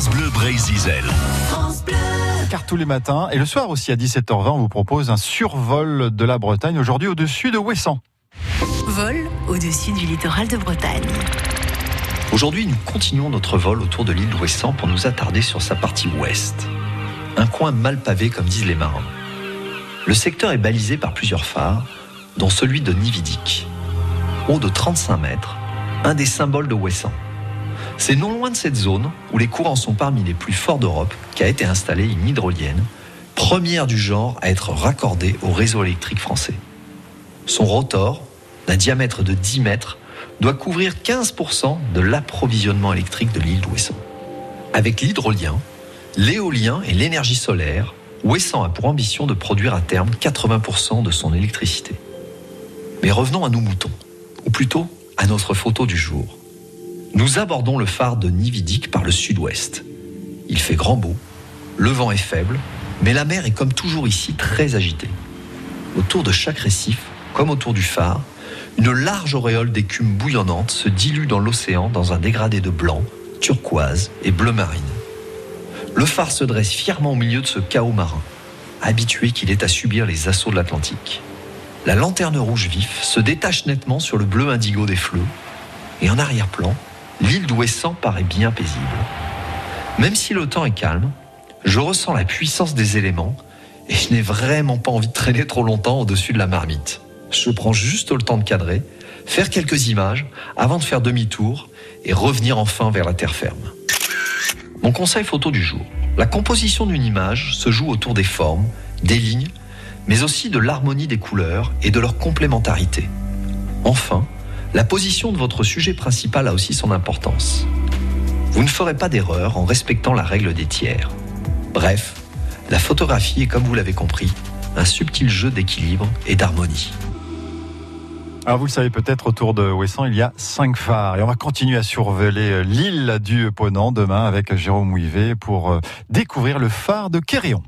France Bleu Brésil. Car tous les matins et le soir aussi à 17h20, on vous propose un survol de la Bretagne, aujourd'hui au-dessus de Ouessant. Vol au-dessus du littoral de Bretagne. Aujourd'hui, nous continuons notre vol autour de l'île d'Ouessant pour nous attarder sur sa partie ouest. Un coin mal pavé, comme disent les marins. Le secteur est balisé par plusieurs phares, dont celui de Nividic. Haut de 35 mètres, un des symboles de Ouessant. C'est non loin de cette zone, où les courants sont parmi les plus forts d'Europe, qu'a été installée une hydrolienne, première du genre à être raccordée au réseau électrique français. Son rotor, d'un diamètre de 10 mètres, doit couvrir 15% de l'approvisionnement électrique de l'île d'Ouessant. Avec l'hydrolien, l'éolien et l'énergie solaire, Ouessant a pour ambition de produire à terme 80% de son électricité. Mais revenons à nos moutons, ou plutôt à notre photo du jour. Nous abordons le phare de Nividic par le sud-ouest. Il fait grand beau, le vent est faible, mais la mer est comme toujours ici très agitée. Autour de chaque récif, comme autour du phare, une large auréole d'écume bouillonnante se dilue dans l'océan dans un dégradé de blanc, turquoise et bleu marine. Le phare se dresse fièrement au milieu de ce chaos marin, habitué qu'il est à subir les assauts de l'Atlantique. La lanterne rouge vif se détache nettement sur le bleu indigo des flots, et en arrière-plan, l'île d'Ouessant paraît bien paisible. Même si le temps est calme, je ressens la puissance des éléments et je n'ai vraiment pas envie de traîner trop longtemps au-dessus de la marmite. Je prends juste le temps de cadrer, faire quelques images avant de faire demi-tour et revenir enfin vers la terre ferme. Mon conseil photo du jour. La composition d'une image se joue autour des formes, des lignes, mais aussi de l'harmonie des couleurs et de leur complémentarité. Enfin, la position de votre sujet principal a aussi son importance. Vous ne ferez pas d'erreur en respectant la règle des tiers. Bref, la photographie est, comme vous l'avez compris, un subtil jeu d'équilibre et d'harmonie. Alors vous le savez peut-être, autour de Ouessant, il y a cinq phares. Et on va continuer à survoler l'île du Ponant demain avec Jérôme Ouivet pour euh, découvrir le phare de Quéréon.